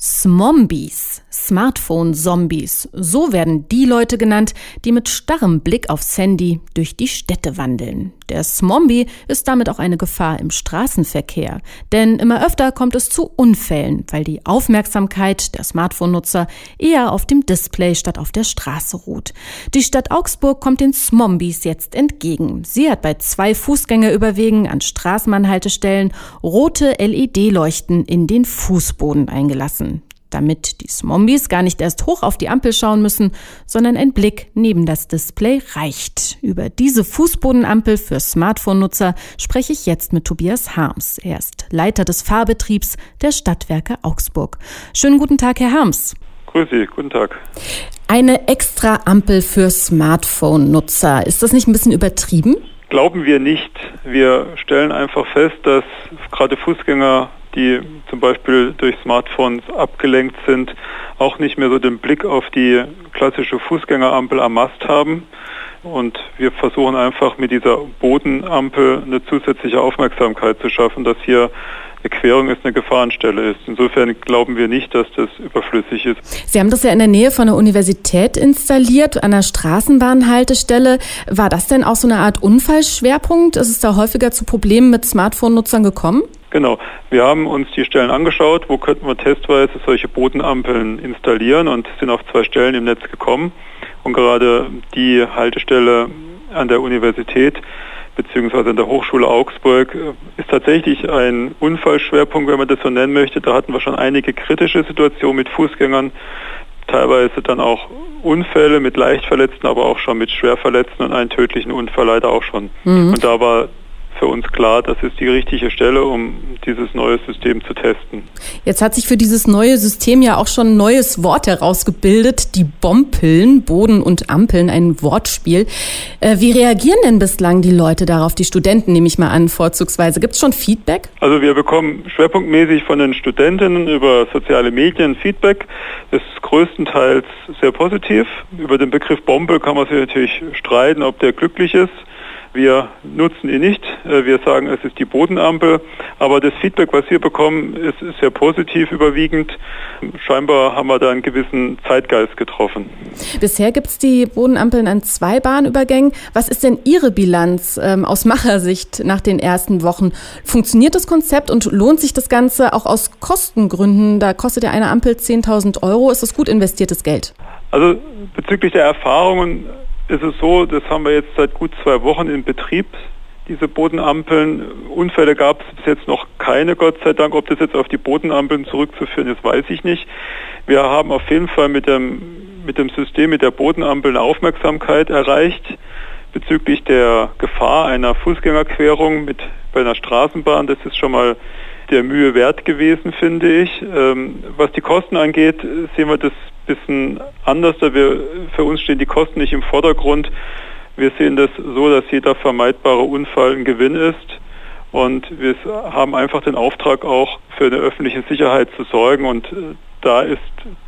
Smombies, Smartphone-Zombies, so werden die Leute genannt, die mit starrem Blick aufs Handy durch die Städte wandeln. Der Smombie ist damit auch eine Gefahr im Straßenverkehr, denn immer öfter kommt es zu Unfällen, weil die Aufmerksamkeit der Smartphone-Nutzer eher auf dem Display statt auf der Straße ruht. Die Stadt Augsburg kommt den Smombies jetzt entgegen. Sie hat bei zwei Fußgängerüberwegen an Straßenbahnhaltestellen rote LED-Leuchten in den Fußboden eingelassen damit die Smombies gar nicht erst hoch auf die Ampel schauen müssen, sondern ein Blick neben das Display reicht. Über diese Fußbodenampel für Smartphone-Nutzer spreche ich jetzt mit Tobias Harms. Er ist Leiter des Fahrbetriebs der Stadtwerke Augsburg. Schönen guten Tag, Herr Harms. Grüß Sie, guten Tag. Eine extra Ampel für Smartphone-Nutzer. Ist das nicht ein bisschen übertrieben? Glauben wir nicht. Wir stellen einfach fest, dass gerade Fußgänger die zum Beispiel durch Smartphones abgelenkt sind, auch nicht mehr so den Blick auf die klassische Fußgängerampel am Mast haben. Und wir versuchen einfach mit dieser Bodenampel eine zusätzliche Aufmerksamkeit zu schaffen, dass hier eine Querung ist, eine Gefahrenstelle ist. Insofern glauben wir nicht, dass das überflüssig ist. Sie haben das ja in der Nähe von der Universität installiert, an der Straßenbahnhaltestelle. War das denn auch so eine Art Unfallschwerpunkt? Ist es da häufiger zu Problemen mit Smartphone-Nutzern gekommen? Genau. Wir haben uns die Stellen angeschaut, wo könnten wir testweise solche Bodenampeln installieren und sind auf zwei Stellen im Netz gekommen. Und gerade die Haltestelle an der Universität beziehungsweise an der Hochschule Augsburg äh, ist tatsächlich ein Unfallschwerpunkt, wenn man das so nennen möchte. Da hatten wir schon einige kritische Situationen mit Fußgängern, teilweise dann auch Unfälle mit Leichtverletzten, aber auch schon mit Schwerverletzten und einen tödlichen Unfall leider auch schon. Mhm. Und da war für uns klar, das ist die richtige Stelle, um dieses neue System zu testen. Jetzt hat sich für dieses neue System ja auch schon ein neues Wort herausgebildet, die Bompeln, Boden und Ampeln, ein Wortspiel. Äh, wie reagieren denn bislang die Leute darauf, die Studenten nehme ich mal an, vorzugsweise? Gibt es schon Feedback? Also wir bekommen schwerpunktmäßig von den Studentinnen über soziale Medien Feedback. Das ist größtenteils sehr positiv. Über den Begriff Bombe kann man sich natürlich streiten, ob der glücklich ist. Wir nutzen ihn nicht. Äh, wir sagen, es ist die Bodenampel. Aber das Feedback, was wir bekommen, ist, ist sehr positiv überwiegend. Scheinbar haben wir da einen gewissen Zeitgeist getroffen. Bisher gibt es die Bodenampeln an zwei Bahnübergängen. Was ist denn Ihre Bilanz ähm, aus Machersicht nach den ersten Wochen? Funktioniert das Konzept und lohnt sich das Ganze auch aus Kostengründen? Da kostet ja eine Ampel 10.000 Euro. Ist das gut investiertes Geld? Also bezüglich der Erfahrungen ist es so, das haben wir jetzt seit gut zwei Wochen in Betrieb, diese Bodenampeln. Unfälle gab es bis jetzt noch keine, Gott sei Dank. Ob das jetzt auf die Bodenampeln zurückzuführen ist, weiß ich nicht. Wir haben auf jeden Fall mit dem, mit dem System, mit der Bodenampel eine Aufmerksamkeit erreicht bezüglich der Gefahr einer Fußgängerquerung mit bei einer Straßenbahn. Das ist schon mal der Mühe wert gewesen, finde ich. Ähm, was die Kosten angeht, sehen wir das ein bisschen anders. Da wir, für uns stehen die Kosten nicht im Vordergrund. Wir sehen das so, dass jeder vermeidbare Unfall ein Gewinn ist. Und wir haben einfach den Auftrag auch für eine öffentliche Sicherheit zu sorgen. Und äh, da ist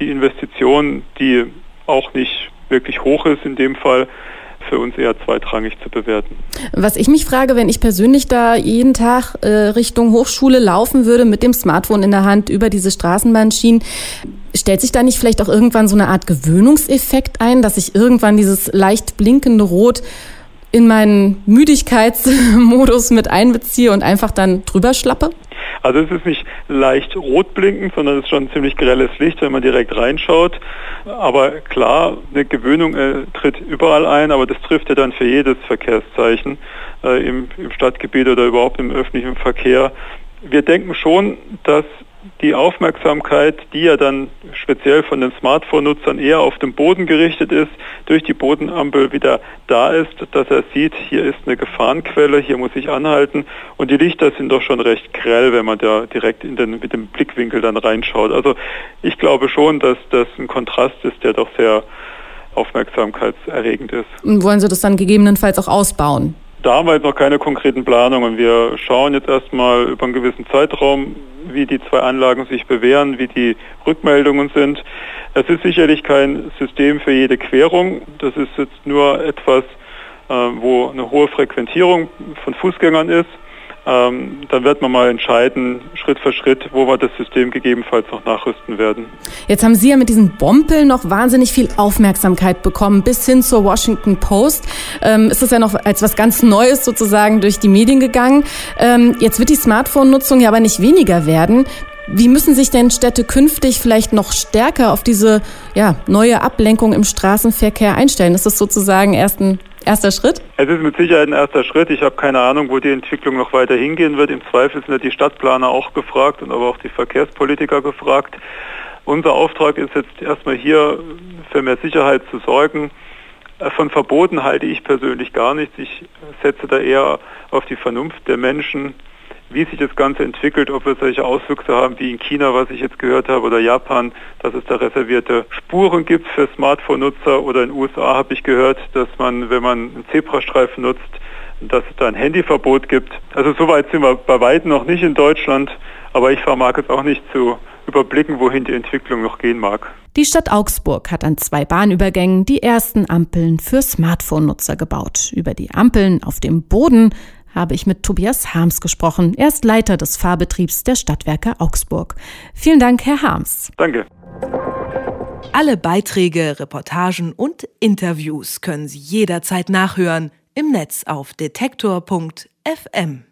die Investition, die auch nicht wirklich hoch ist in dem Fall, für uns eher zweitrangig zu bewerten. Was ich mich frage, wenn ich persönlich da jeden Tag äh, Richtung Hochschule laufen würde mit dem Smartphone in der Hand über diese Straßenbahnschienen, stellt sich da nicht vielleicht auch irgendwann so eine Art Gewöhnungseffekt ein, dass ich irgendwann dieses leicht blinkende Rot in meinen Müdigkeitsmodus mit einbeziehe und einfach dann drüber schlappe? Also es ist nicht leicht rot blinkend, sondern es ist schon ein ziemlich grelles Licht, wenn man direkt reinschaut. Aber klar, eine Gewöhnung äh, tritt überall ein, aber das trifft ja dann für jedes Verkehrszeichen äh, im, im Stadtgebiet oder überhaupt im öffentlichen Verkehr. Wir denken schon, dass die Aufmerksamkeit, die ja dann speziell von den Smartphone-Nutzern eher auf den Boden gerichtet ist, durch die Bodenampel wieder da ist, dass er sieht, hier ist eine Gefahrenquelle, hier muss ich anhalten und die Lichter sind doch schon recht grell, wenn man da direkt in den, mit dem Blickwinkel dann reinschaut. Also ich glaube schon, dass das ein Kontrast ist, der doch sehr aufmerksamkeitserregend ist. Und wollen Sie das dann gegebenenfalls auch ausbauen? Da haben wir jetzt noch keine konkreten Planungen. Wir schauen jetzt erstmal über einen gewissen Zeitraum, wie die zwei Anlagen sich bewähren, wie die Rückmeldungen sind. Es ist sicherlich kein System für jede Querung. Das ist jetzt nur etwas, äh, wo eine hohe Frequentierung von Fußgängern ist. Ähm, dann wird man mal entscheiden, Schritt für Schritt, wo wir das System gegebenenfalls noch nachrüsten werden. Jetzt haben Sie ja mit diesen Bompeln noch wahnsinnig viel Aufmerksamkeit bekommen, bis hin zur Washington Post. Ähm, ist das ja noch als was ganz Neues sozusagen durch die Medien gegangen. Ähm, jetzt wird die Smartphone-Nutzung ja aber nicht weniger werden. Wie müssen sich denn Städte künftig vielleicht noch stärker auf diese ja, neue Ablenkung im Straßenverkehr einstellen? Ist das sozusagen erst ein erster Schritt? Es ist mit Sicherheit ein erster Schritt. Ich habe keine Ahnung, wo die Entwicklung noch weiter hingehen wird. Im Zweifel sind ja die Stadtplaner auch gefragt und aber auch die Verkehrspolitiker gefragt. Unser Auftrag ist jetzt erstmal hier für mehr Sicherheit zu sorgen. Von Verboten halte ich persönlich gar nichts. Ich setze da eher auf die Vernunft der Menschen wie sich das Ganze entwickelt, ob wir solche Auswüchse haben wie in China, was ich jetzt gehört habe, oder Japan, dass es da reservierte Spuren gibt für Smartphone-Nutzer oder in den USA habe ich gehört, dass man, wenn man einen Zebrastreifen nutzt, dass es da ein Handyverbot gibt. Also soweit sind wir bei weitem noch nicht in Deutschland, aber ich vermag es auch nicht zu überblicken, wohin die Entwicklung noch gehen mag. Die Stadt Augsburg hat an zwei Bahnübergängen die ersten Ampeln für Smartphone-Nutzer gebaut. Über die Ampeln auf dem Boden habe ich mit Tobias Harms gesprochen. Er ist Leiter des Fahrbetriebs der Stadtwerke Augsburg. Vielen Dank, Herr Harms. Danke. Alle Beiträge, Reportagen und Interviews können Sie jederzeit nachhören im Netz auf detektor.fm.